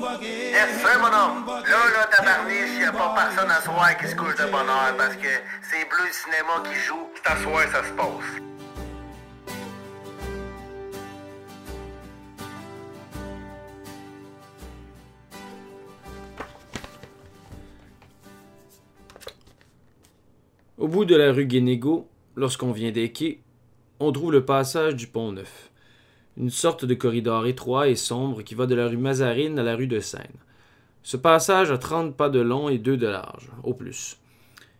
Yes, sir, mon homme. Là, là, tabarniche, y a pas personne à soir qui se couche de bonne heure parce que c'est Bleu Cinéma qui joue. C'est à soir, ça se passe. Au bout de la rue Guénégo, lorsqu'on vient des quais, on trouve le passage du Pont Neuf, une sorte de corridor étroit et sombre qui va de la rue Mazarine à la rue de Seine. Ce passage a 30 pas de long et 2 de large, au plus.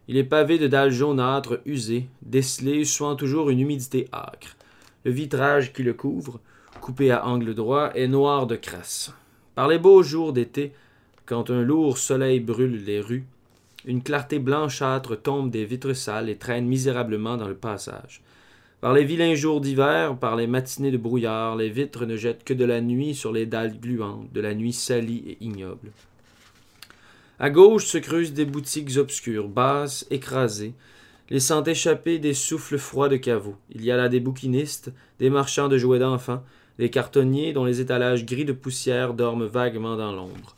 Il est pavé de dalles jaunâtres usées, décelées, suant toujours une humidité âcre. Le vitrage qui le couvre, coupé à angle droit, est noir de crasse. Par les beaux jours d'été, quand un lourd soleil brûle les rues, une clarté blanchâtre tombe des vitres sales et traîne misérablement dans le passage. Par les vilains jours d'hiver, par les matinées de brouillard, les vitres ne jettent que de la nuit sur les dalles gluantes, de la nuit salie et ignoble. À gauche se creusent des boutiques obscures, basses, écrasées, laissant échapper des souffles froids de caveaux. Il y a là des bouquinistes, des marchands de jouets d'enfants, des cartonniers dont les étalages gris de poussière dorment vaguement dans l'ombre.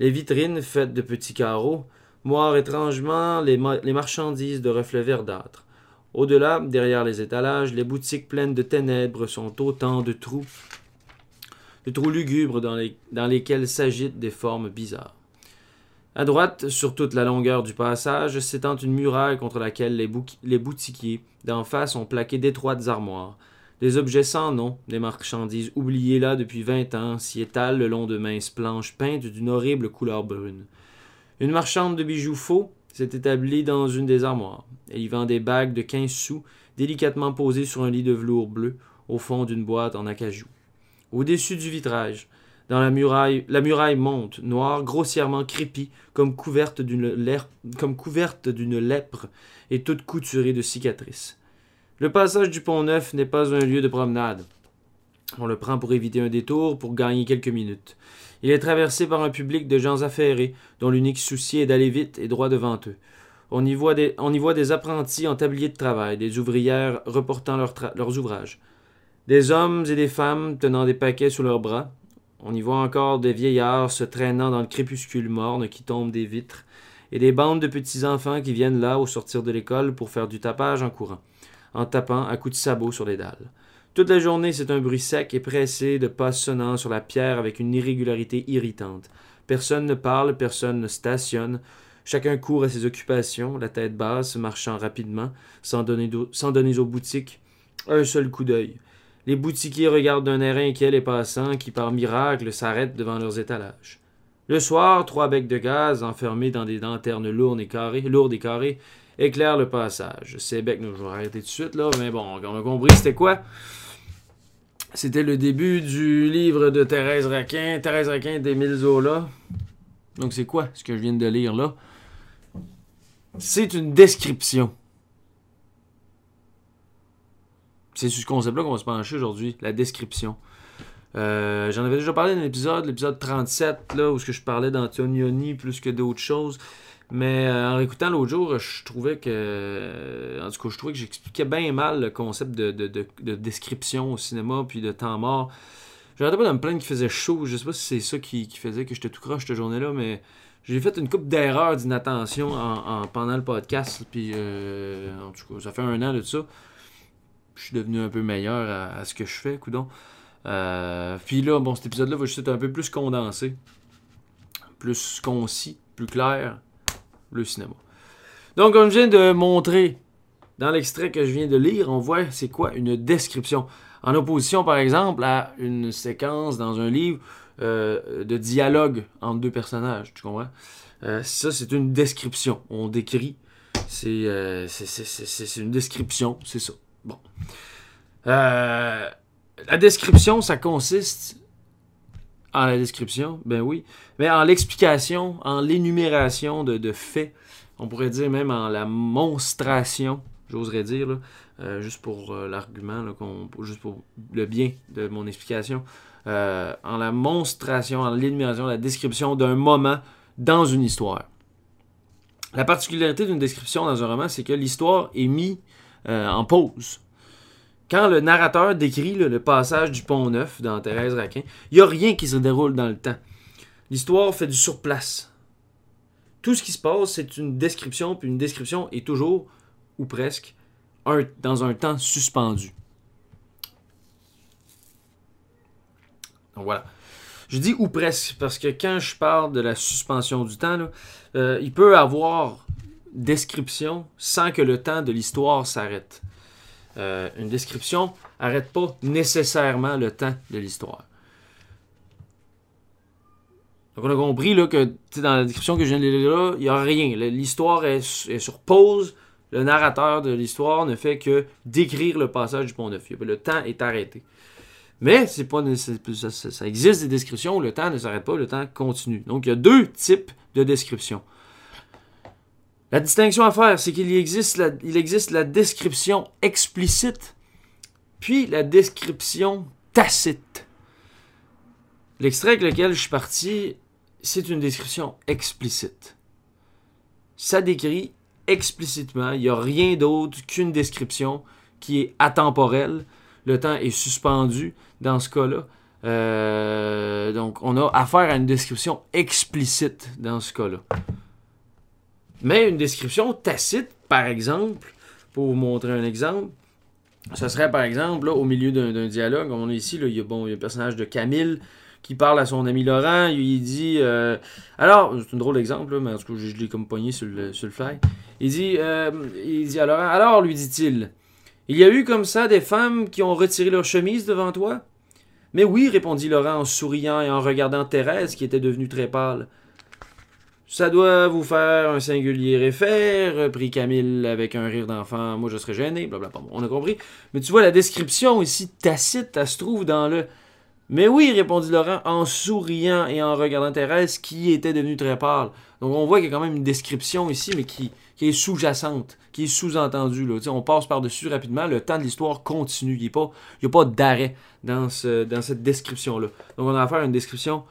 Les vitrines, faites de petits carreaux, moirent étrangement les marchandises de reflets verdâtres. Au-delà, derrière les étalages, les boutiques pleines de ténèbres sont autant de trous, de trous lugubres dans, les- dans lesquels s'agitent des formes bizarres. À droite, sur toute la longueur du passage, s'étend une muraille contre laquelle les, les boutiquiers d'en face ont plaqué d'étroites armoires. Des objets sans nom, des marchandises oubliées là depuis vingt ans, s'y étalent le long de minces planches peintes d'une horrible couleur brune. Une marchande de bijoux faux s'est établie dans une des armoires. Elle y vend des bagues de quinze sous, délicatement posées sur un lit de velours bleu, au fond d'une boîte en acajou. Au-dessus du vitrage, dans la muraille, la muraille monte, noire, grossièrement crépie, comme couverte d'une lèpre et toute couturée de cicatrices. Le passage du Pont Neuf n'est pas un lieu de promenade. On le prend pour éviter un détour, pour gagner quelques minutes. Il est traversé par un public de gens affairés, dont l'unique souci est d'aller vite et droit devant eux. On y voit des, apprentis en tablier de travail, des ouvrières reportant leurs ouvrages, des hommes et des femmes tenant des paquets sous leurs bras. On y voit encore des vieillards se traînant dans le crépuscule morne qui tombe des vitres, et des bandes de petits enfants qui viennent là au sortir de l'école pour faire du tapage en courant, en tapant à coups de sabot sur les dalles. Toute la journée, c'est un bruit sec et pressé de pas sonnant sur la pierre avec une irrégularité irritante. Personne ne parle, personne ne stationne. Chacun court à ses occupations, la tête basse, marchant rapidement, sans donner, sans donner aux boutiques un seul coup d'œil. Les boutiquiers regardent d'un air inquiet les passants qui, par miracle, s'arrêtent devant leurs étalages. Le soir, trois becs de gaz, enfermés dans des lanternes lourdes et carrées éclairent le passage. Becs, nous, je vais arrêter tout de suite, là, mais bon, on a compris c'était quoi. C'était le début du livre de Thérèse Raquin, Thérèse Raquin d'Émile Zola. Donc c'est quoi ce que je viens de lire là? C'est une description. C'est sur ce concept-là qu'on va se pencher aujourd'hui, la description. Euh, J'en avais déjà parlé dans l'épisode, l'épisode 37, là, où je parlais d'Antonioni plus que d'autres choses. Mais euh, en réécoutant l'autre jour, je trouvais que. En tout cas, je trouvais que j'expliquais bien mal le concept de, de- de- de description au cinéma puis de temps mort. J'arrêtais pas de me plaindre qu'il faisait chaud. Je sais pas si c'est ça qui, qui faisait que j'étais tout croche cette journée-là, mais j'ai fait une coupe d'erreurs d'inattention en, en- pendant le podcast. Puis, euh, en tout cas, ça fait un an de ça. Je suis devenu un peu meilleur à, à ce que je fais, coudon. Euh, puis là, bon, cet épisode-là va juste être un peu plus condensé, plus concis, plus clair, le cinéma. Donc, comme je viens de montrer dans l'extrait que je viens de lire, on voit c'est quoi une description. En opposition, par exemple, à une séquence dans un livre euh, de dialogue entre deux personnages, tu comprends? Euh, ça, c'est une description. On décrit. C'est euh, une description, c'est ça. Bon. Euh, la description, ça consiste en la description, ben oui, mais en l'explication, en l'énumération de, de faits, on pourrait dire même en la monstration, j'oserais dire, là, euh, juste pour euh, l'argument, juste pour le bien de mon explication, euh, en la monstration, en l'énumération, la description d'un moment dans une histoire. La particularité d'une description dans un roman, c'est que l'histoire est mise en pause. Quand le narrateur décrit le passage du pont neuf dans Thérèse Raquin, il n'y a rien qui se déroule dans le temps. L'histoire fait du surplace. Tout ce qui se passe, c'est une description, puis une description est toujours, ou presque, dans un temps suspendu. Donc voilà. Je dis ou presque, parce que quand je parle de la suspension du temps, euh, il peut avoir description sans que le temps de l'histoire s'arrête. Euh, une description n'arrête pas nécessairement le temps de l'histoire. Donc on a compris là, que dans la description que je viens de lire là, il n'y a rien. L'histoire est, sur pause. Le narrateur de l'histoire ne fait que décrire le passage du pont Neuf. Le temps est arrêté. Mais c'est pas ça, ça, existe des descriptions où le temps ne s'arrête pas, le temps continue. Donc il y a deux types de descriptions. La distinction à faire, c'est qu'il existe, la, description explicite, puis la description tacite. L'extrait avec lequel je suis parti, c'est une description explicite. Ça décrit explicitement, il n'y a rien d'autre qu'une description qui est atemporelle. Le temps est suspendu dans ce cas-là. Euh, donc, on a affaire à une description explicite dans ce cas-là. Mais une description tacite, par exemple, pour vous montrer un exemple, ce serait par exemple au milieu d'un dialogue, on est ici, il, y a, bon, il le personnage de Camille qui parle à son ami Laurent, il dit euh, alors, c'est un drôle d'exemple, mais en tout cas, je, l'ai comme poigné sur le, sur fly. Il dit, euh, il dit à Laurent, alors, lui dit-il, il y a eu comme ça des femmes qui ont retiré leur chemise devant toi? Mais oui, répondit Laurent en souriant et en regardant Thérèse qui était devenue très pâle. Ça doit vous faire un singulier effet, reprit Camille avec un rire d'enfant. Moi, je serais gêné, blablabla. On a compris. Mais tu vois, la description ici tacite, elle se trouve dans le. Mais oui, répondit Laurent en souriant et en regardant Thérèse qui était devenue très pâle. Donc on voit qu'il y a quand même une description ici, mais qui, qui est sous-jacente, qui est sous-entendue. On passe par-dessus rapidement, le temps de l'histoire continue. Il n'y a pas, d'arrêt dans, ce, dans cette description-là. Donc on a affaire à une description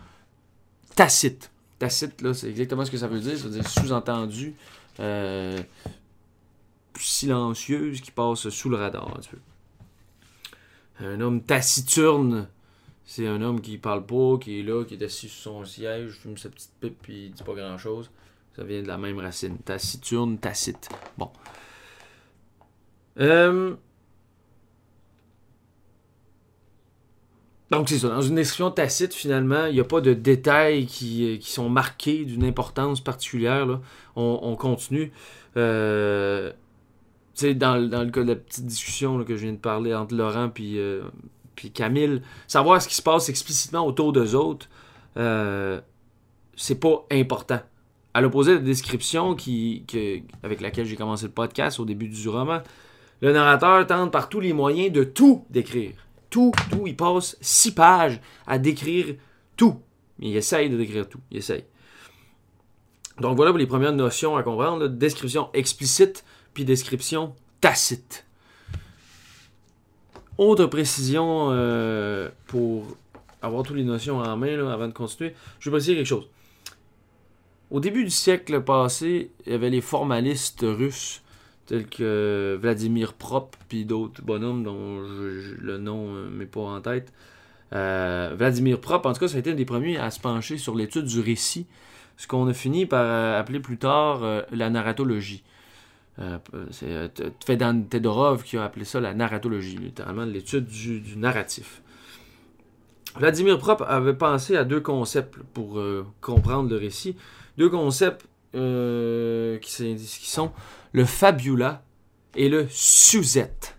tacite. Tacite, là, c'est exactement ce que ça veut dire. Ça veut dire sous-entendu, euh, silencieuse, qui passe sous le radar un homme taciturne, c'est un homme qui parle pas, qui est là, qui est assis sur son siège, fume sa petite pipe, puis il dit pas grand-chose. Ça vient de la même racine. Taciturne, tacite. Bon. Euh, Donc, c'est ça. Dans une description tacite, finalement, il n'y a pas de détails qui, euh, sont marqués d'une importance particulière. On, continue. Euh, dans, dans, le cas de la petite discussion que je viens de parler entre Laurent et euh, puis Camille, savoir ce qui se passe explicitement autour d'eux autres, euh, c'est pas important. À l'opposé de la description qui, avec laquelle j'ai commencé le podcast au début du roman, le narrateur tente par tous les moyens de tout décrire tout. Il passe six pages à décrire tout. Il essaye de décrire tout. Il essaye. Donc voilà les premières notions à comprendre. Description explicite, puis description tacite. Autre précision euh, pour avoir toutes les notions en main avant de continuer, je vais préciser quelque chose. Au début du siècle passé, il y avait les formalistes russes tels que Vladimir Prop, puis d'autres bonhommes dont le nom euh, m'est pas en tête. Euh, Vladimir Prop, en tout cas, ça a été un des premiers à se pencher sur l'étude du récit, ce qu'on a fini par euh, appeler plus tard la narratologie. c'est Fedan Tedorov qui a appelé ça la narratologie, littéralement l'étude du, narratif. Vladimir Prop avait pensé à deux concepts pour comprendre le récit. Deux concepts qui, qui, sont le fabula et le Suzette.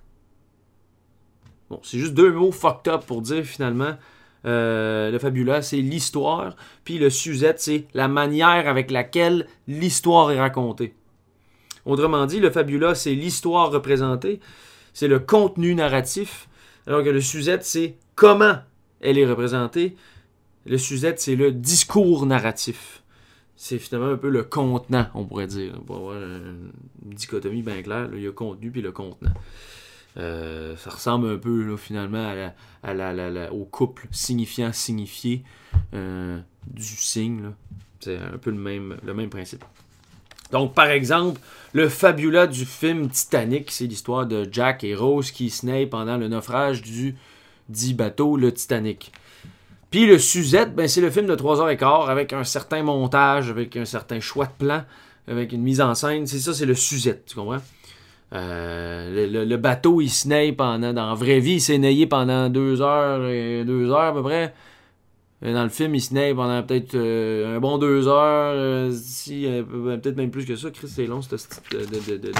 Bon, c'est juste deux mots fucked up pour dire finalement euh, le fabula, c'est l'histoire, puis le Suzette, c'est la manière avec laquelle l'histoire est racontée. Autrement dit, le fabula, c'est l'histoire représentée, c'est le contenu narratif, alors que le Suzette, c'est comment elle est représentée. Le Suzette, c'est le discours narratif c'est finalement un peu le contenant, on pourrait dire. Pour avoir une dichotomie bien claire, il y a contenu puis le contenant. Euh, ça ressemble un peu finalement au couple signifiant signifié euh, du signe. C'est un peu le même, le même principe. Donc, par exemple, le fabula du film Titanic, c'est l'histoire de Jack et Rose qui se pendant le naufrage du dit bateau, le Titanic. Puis le Suzette, ben, c'est le film de 3h15 avec un certain montage, avec un certain choix de plan, avec une mise en scène. C'est ça, c'est le Suzette, tu comprends? Euh, le, bateau, il se pendant. Dans la vraie vie, il s'est naillé pendant deux heures, et deux heures à peu près. dans le film, il se pendant peut-être euh, un bon deux heures, euh, si, peut-être même plus que ça. Chris, c'est long, ce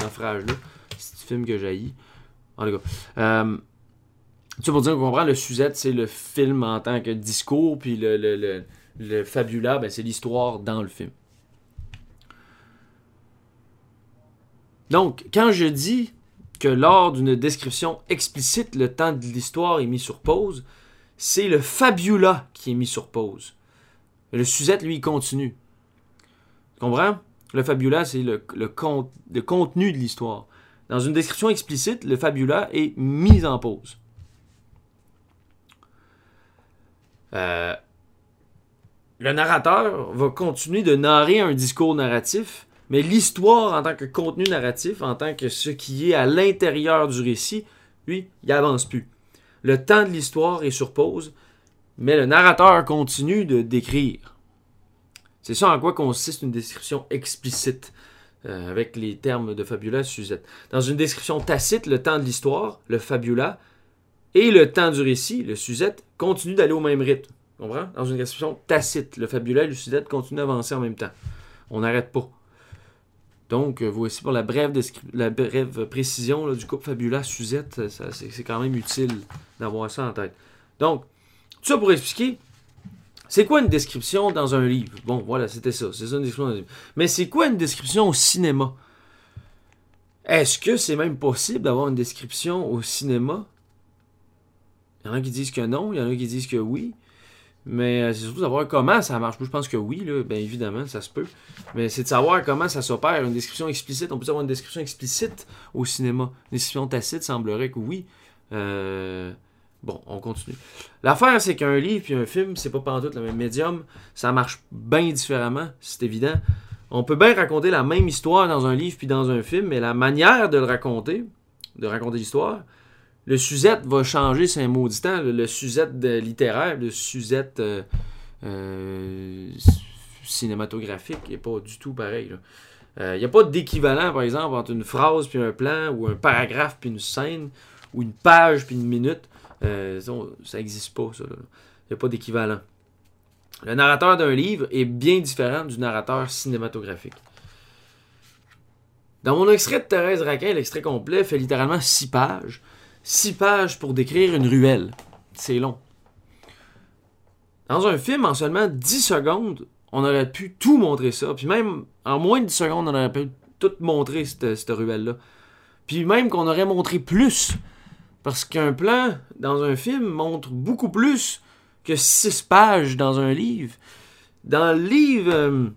naufrage-là. C'est film que jaillit. En tout cas. Tu pour dire qu'on comprend, le Suzette, c'est le film en tant que discours, puis le, le, le, fabula, ben, c'est l'histoire dans le film. Donc, quand je dis que lors d'une description explicite, le temps de l'histoire est mis sur pause, c'est le fabula qui est mis sur pause. Le Suzette, lui, continue. Tu comprends? Le fabula, c'est le, le, contenu de l'histoire. Dans une description explicite, le fabula est mis en pause. Euh, le narrateur va continuer de narrer un discours narratif mais l'histoire en tant que contenu narratif, en tant que ce qui est à l'intérieur du récit, lui, il avance plus. Le temps de l'histoire est sur pause, mais le narrateur continue de décrire. C'est ça en quoi consiste une description explicite, euh, avec les termes de fabula Suzette. Dans une description tacite, le temps de l'histoire, le fabula, et le temps du récit, le Suzette, continuent d'aller au même rythme. Comprends? Dans une description tacite, le fabula et le Suzette continuent d'avancer en même temps. On n'arrête pas. Donc, euh, voici pour la brève, la brève précision du couple Fabula Suzette. C'est quand même utile d'avoir ça en tête. Donc, tout ça pour expliquer, c'est quoi une description dans un livre? Bon, voilà, c'était ça. C'est ça une description dans un livre. Mais c'est quoi une description au cinéma? Est-ce que c'est même possible d'avoir une description au cinéma? Il y en a qui disent que non, il y en a qui disent que oui. Mais euh, c'est surtout de savoir comment ça marche. je pense que oui, là, bien évidemment, ça se peut. Mais c'est de savoir comment ça s'opère. Une description explicite, on peut avoir une description explicite au cinéma. Une description tacite semblerait que oui. Euh, bon, on continue. L'affaire, c'est qu'un livre et un film, c'est pas tout le même médium. Ça marche bien différemment, c'est évident. On peut bien raconter la même histoire dans un livre puis dans un film, mais la manière de le raconter, de raconter l'histoire, le Suzette va changer, c'est un maudit temps. Le, Suzette littéraire, le Suzette euh, euh, cinématographique n'est pas du tout pareil. Il n'y euh, a pas d'équivalent, par exemple, entre une phrase puis un plan, ou un paragraphe puis une scène, ou une page puis une minute. ça n'existe pas, ça. Il n'y a pas d'équivalent. Le narrateur d'un livre est bien différent du narrateur cinématographique. Dans mon extrait de Thérèse Raquin, l'extrait complet fait littéralement six pages. Six pages pour décrire une ruelle. C'est long. Dans un film, en seulement 10 secondes, on aurait pu tout montrer ça. Puis même en moins de 10 secondes, on aurait pu tout montrer cette, ruelle-là. Puis même qu'on aurait montré plus. Parce qu'un plan dans un film montre beaucoup plus que 6 pages dans un livre. Dans le livre, euh,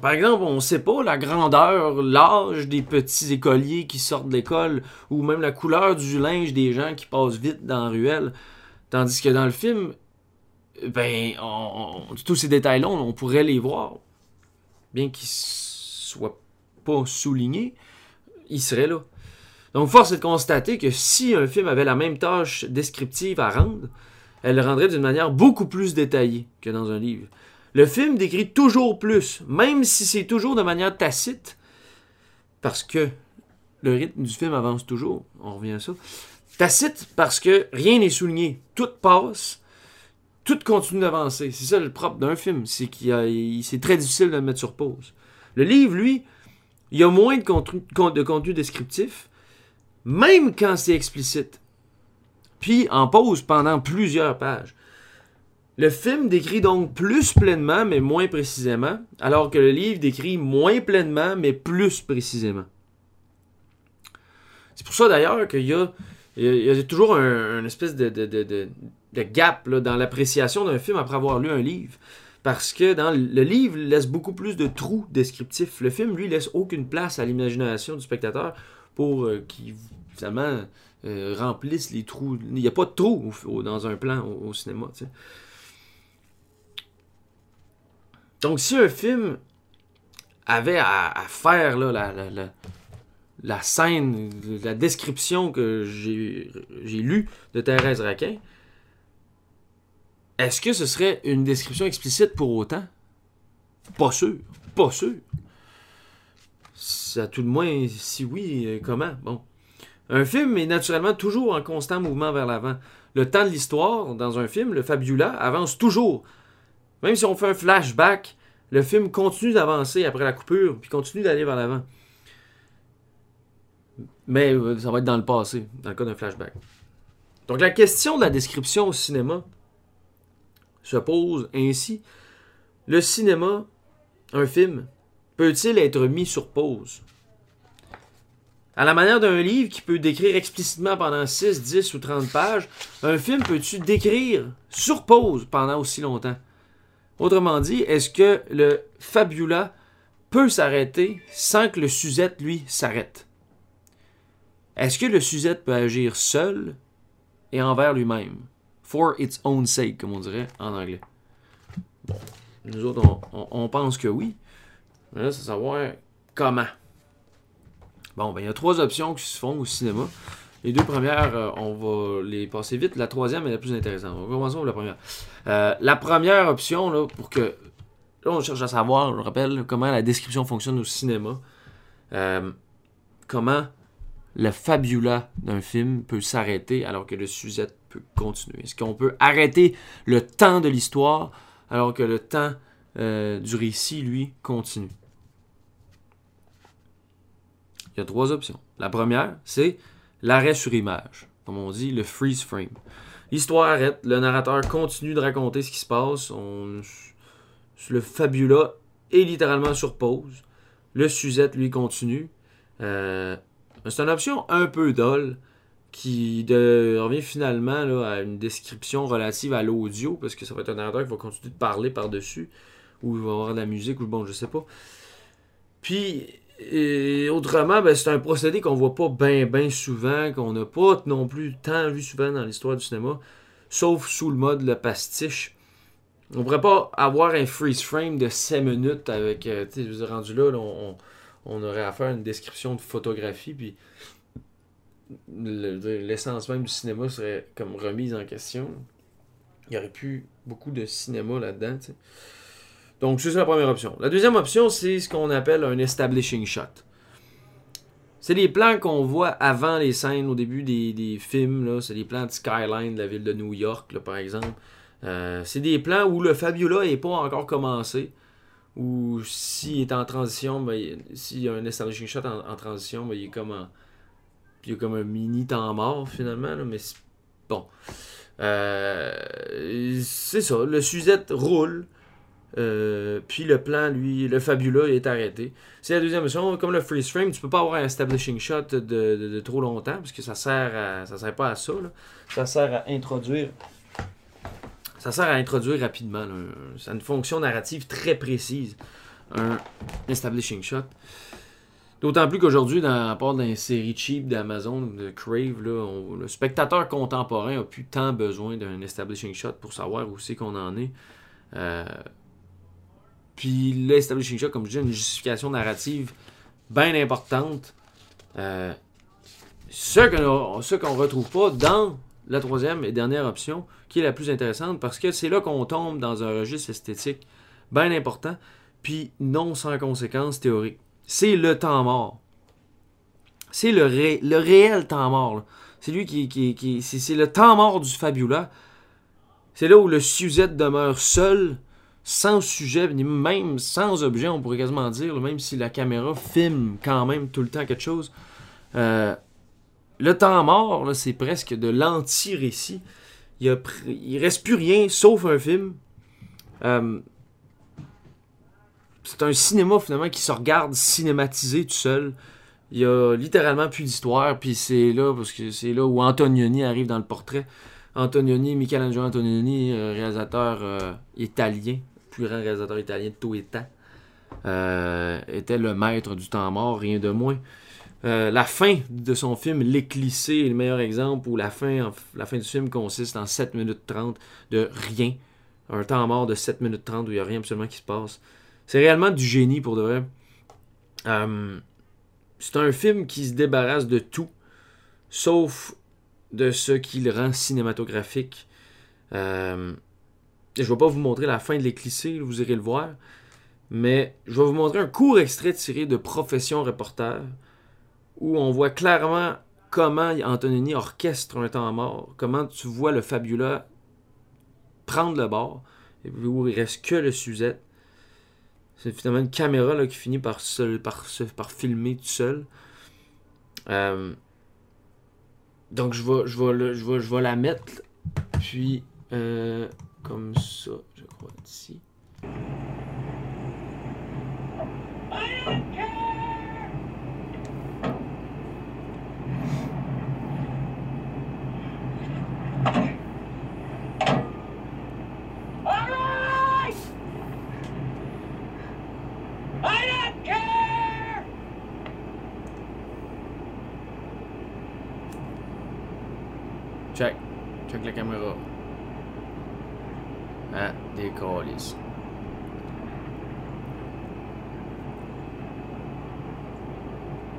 par exemple, on ne sait pas la grandeur, l'âge des petits écoliers qui sortent de l'école, ou même la couleur du linge des gens qui passent vite dans la ruelle. Tandis que dans le film, ben, tous ces détails-là, on, pourrait les voir. Bien qu'ils soient pas soulignés, ils seraient là. Donc, force est de constater que si un film avait la même tâche descriptive à rendre, elle le rendrait d'une manière beaucoup plus détaillée que dans un livre. Le film décrit toujours plus, même si c'est toujours de manière tacite, parce que le rythme du film avance toujours. On revient à ça. Tacite parce que rien n'est souligné. Tout passe, tout continue d'avancer. C'est ça le propre d'un film, c'est qu'il c'est très difficile de le mettre sur pause. Le livre, lui, il y a moins de de contenu descriptif, même quand c'est explicite. Puis en pause pendant plusieurs pages. Le film décrit donc plus pleinement, mais moins précisément, alors que le livre décrit moins pleinement, mais plus précisément. C'est pour ça d'ailleurs qu'il y a, toujours un, espèce de, gap dans l'appréciation d'un film après avoir lu un livre. Parce que le livre laisse beaucoup plus de trous descriptifs. Le film, lui, laisse aucune place à l'imagination du spectateur pour euh, qu'il finalement euh, remplisse les trous. Il n'y a pas de trous dans un plan au, cinéma. Donc, si un film avait à, faire la, scène, la description que j'ai lue de Thérèse Raquin, Est-ce que ce serait une description explicite pour autant? Pas sûr. Pas sûr. À tout le moins, si oui, euh, comment? Bon. Un film est naturellement toujours en constant mouvement vers l'avant. Le temps de l'histoire, dans un film, le fabula, avance toujours. Même si on fait un flashback, le film continue d'avancer après la coupure, puis continue d'aller vers l'avant. Mais euh, ça va être dans le passé, dans le cas d'un flashback. Donc la question de la description au cinéma se pose ainsi. Le cinéma, un film, peut-il être mis sur pause? À la manière d'un livre qui peut décrire explicitement pendant 6, 10 ou 30 pages, un film peut-tu décrire sur pause pendant aussi longtemps? Autrement dit, est-ce que le fabula peut s'arrêter sans que le Suzette, lui, s'arrête? Est-ce que le Suzette peut agir seul et envers lui-même? For its own sake, comme on dirait en anglais. Nous autres, on, pense que oui. Mais là, c'est savoir comment. Bon, ben, il y a trois options qui se font au cinéma. Les deux premières, euh, on va les passer vite. La troisième est la plus intéressante. On va commencer la première. Euh, la première option, là, pour que. Là, on cherche à savoir, je rappelle, comment la description fonctionne au cinéma. Euh, comment le fabula d'un film peut s'arrêter alors que le sujet peut continuer? Est-ce qu'on peut arrêter le temps de l'histoire alors que le temps du récit, lui, continue? Il y a trois options. La première, c'est l'arrêt sur image, comme on dit, le freeze frame. L'histoire arrête, le narrateur continue de raconter ce qui se passe, le fabula est littéralement sur pause, le Suzette lui continue. Euh, c'est une option un peu dolle qui revient finalement à une description relative à l'audio, parce que ça va être un narrateur qui va continuer de parler par-dessus, ou il va avoir de la musique, ou bon, je sais pas. Puis, et autrement, ben, c'est un procédé qu'on voit pas bien ben souvent, qu'on n'a pas non plus tant vu souvent dans l'histoire du cinéma, sauf sous le mode le pastiche. On pourrait pas avoir un freeze frame de 5 minutes avec, euh, tu sais, rendu là, on, on, aurait à faire une description de photographie, puis l'essence même du cinéma serait comme remise en question. Il y aurait plus beaucoup de cinéma là-dedans, tu sais. Donc, c'est la première option. La deuxième option, c'est ce qu'on appelle un establishing shot. C'est les plans qu'on voit avant les scènes, au début des, films. C'est des plans de skyline de la ville de New York, par exemple. Euh, c'est des plans où le Fabiola n'est pas encore commencé. Ou s'il est en transition, ben, s'il y a un establishing shot en, transition, ben, il, est comme il y a comme un mini temps mort finalement. mais bon. Euh, c'est ça. Le Suzette roule. Euh, puis le plan, lui, le Fabula est arrêté. C'est la deuxième option. Comme le freeze frame, tu peux pas avoir un establishing shot de, trop longtemps parce que ça sert à, ça sert pas à ça. Ça sert à introduire. Ça sert à introduire rapidement. C'est une fonction narrative très précise. Un establishing shot. D'autant plus qu'aujourd'hui, dans la part d'une série cheap d'Amazon, de Crave, le spectateur contemporain a plus tant besoin d'un establishing shot pour savoir où c'est qu'on en est. Euh, puis l'establishing shot, comme je dis, une justification narrative bien importante. Euh, ce qu'on retrouve pas dans la troisième et dernière option, qui est la plus intéressante, parce que c'est là qu'on tombe dans un registre esthétique bien important, puis non sans conséquences théoriques. C'est le temps mort. C'est le, réel temps mort. C'est lui qui, qui, c'est le temps mort du Fabula. C'est là où le Suzette demeure seul sans sujet, même sans objet, on pourrait quasiment dire, même si la caméra filme quand même tout le temps quelque chose. Euh, le temps mort, c'est presque de l'anti-récit. Il, ne reste plus rien sauf un film. Euh, c'est un cinéma finalement qui se regarde cinématisé tout seul. Il y a littéralement plus d'histoire, puis c'est là parce que c'est là où Antonioni arrive dans le portrait. Antonioni, Michelangelo Antonioni, euh, réalisateur italien, plus grand réalisateur italien de tout état, euh, était le maître du temps mort, rien de moins. Euh, la fin de son film L'éclissé est le meilleur exemple où la fin, la fin du film consiste en 7 minutes 30 de rien. Un temps mort de 7 minutes 30 où il n'y a rien absolument qui se passe. C'est réellement du génie pour de vrai. Euh, c'est un film qui se débarrasse de tout, sauf de ce qui le rend cinématographique. Je ne vais pas vous montrer la fin de l'éclissé, vous irez le voir. Mais je vais vous montrer un court extrait tiré de Profession Reporter, où on voit clairement comment Antonini orchestre un temps mort, comment tu vois le Fabula prendre le bord, et où il reste que le Suzette. C'est finalement une caméra là, qui finit par, par, par filmer tout seul. Euh, donc je vais, je, vais, je, vais, je vais la mettre, puis euh, comme ça, je crois, ici. Check. Check la caméra. Ah, des colis.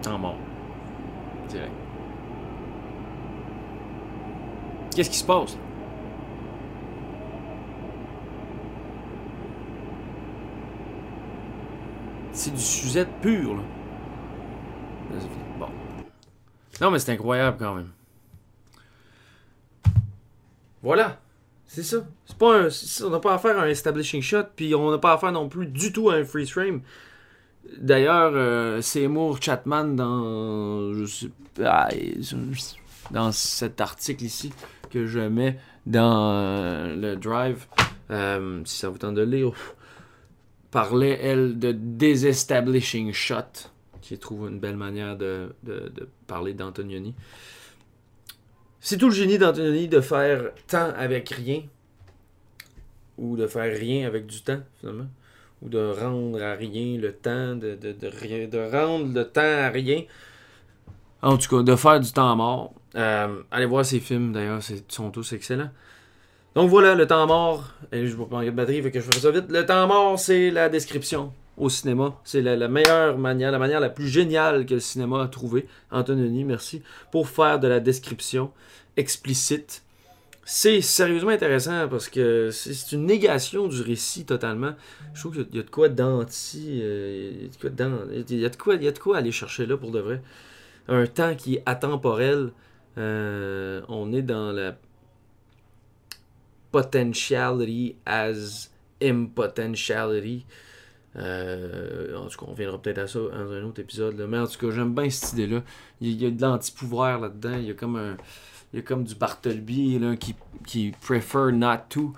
En mort. Direct. Qu'est-ce qui se passe? C'est du Suzette pur, là. Bon. Non, mais c'est incroyable quand même. Voilà. C'est ça. C'est pas un, on n'a pas à faire un establishing shot, puis on n'a pas à faire non plus du tout un freeze frame. D'ailleurs, euh, Seymour Chatman dans sais, dans cet article ici que je mets dans euh, le drive, euh, si ça vous tente de lire, parlait elle de désestablishing shot, qui trouve une belle manière de, de parler d'Antonioni. C'est tout le génie d'Antonioni de faire tant avec rien, ou de faire rien avec du temps, finalement ou de rendre à rien le temps, de, de, de, rendre le temps à rien. En tout cas, de faire du temps mort. Euh, allez voir ces films d'ailleurs, ils sont tous excellents. Donc voilà, le temps mort. Et je vais pas de batterie, fait que je ferai ça vite. Le temps mort, c'est la description au cinéma. C'est la, meilleure manière, la manière la plus géniale que le cinéma a trouvé. Antonini, merci. Pour faire de la description explicite c'est sérieusement intéressant parce que c'est une négation du récit totalement. Je trouve qu'il y a de quoi d'anti. Il y a de quoi, il y a de quoi aller chercher là pour de vrai. Un temps qui est atemporel. Euh, on est dans la potentiality as impotentiality. Euh, en tout cas, on viendra peut-être à ça dans un autre épisode. Mais en tout cas, j'aime bien cette idée-là. Il y a de l'anti-pouvoir là-dedans. Il y a comme un il y a comme du Bartleby là, qui, qui prefer not to.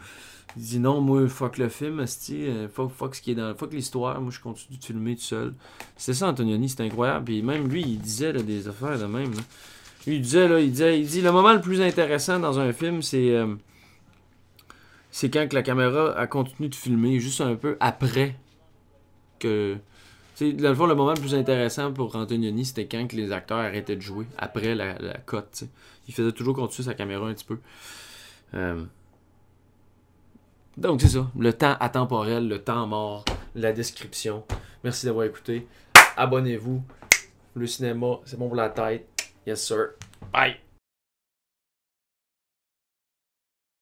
Il dit non, moi, fuck le film, euh, fuck, fuck ce qui est dans. Fuck l'histoire, moi je continue de filmer tout seul. C'est ça, Antonioni, c'est incroyable. Puis même lui, il disait des affaires de même. Lui, il disait, là, il disait, il dit le moment le plus intéressant dans un film, c'est. Euh, c'est quand que la caméra a continué de filmer, juste un peu après le moment le plus intéressant pour Antonioni, c'était quand les acteurs arrêtaient de jouer, après la, la cote, il faisait toujours continuer sa caméra un petit peu. Euh, donc c'est ça, le temps atemporel, le temps mort, la description. Merci d'avoir écouté. Abonnez-vous. Le cinéma, c'est bon pour la tête. Yes sir. Bye.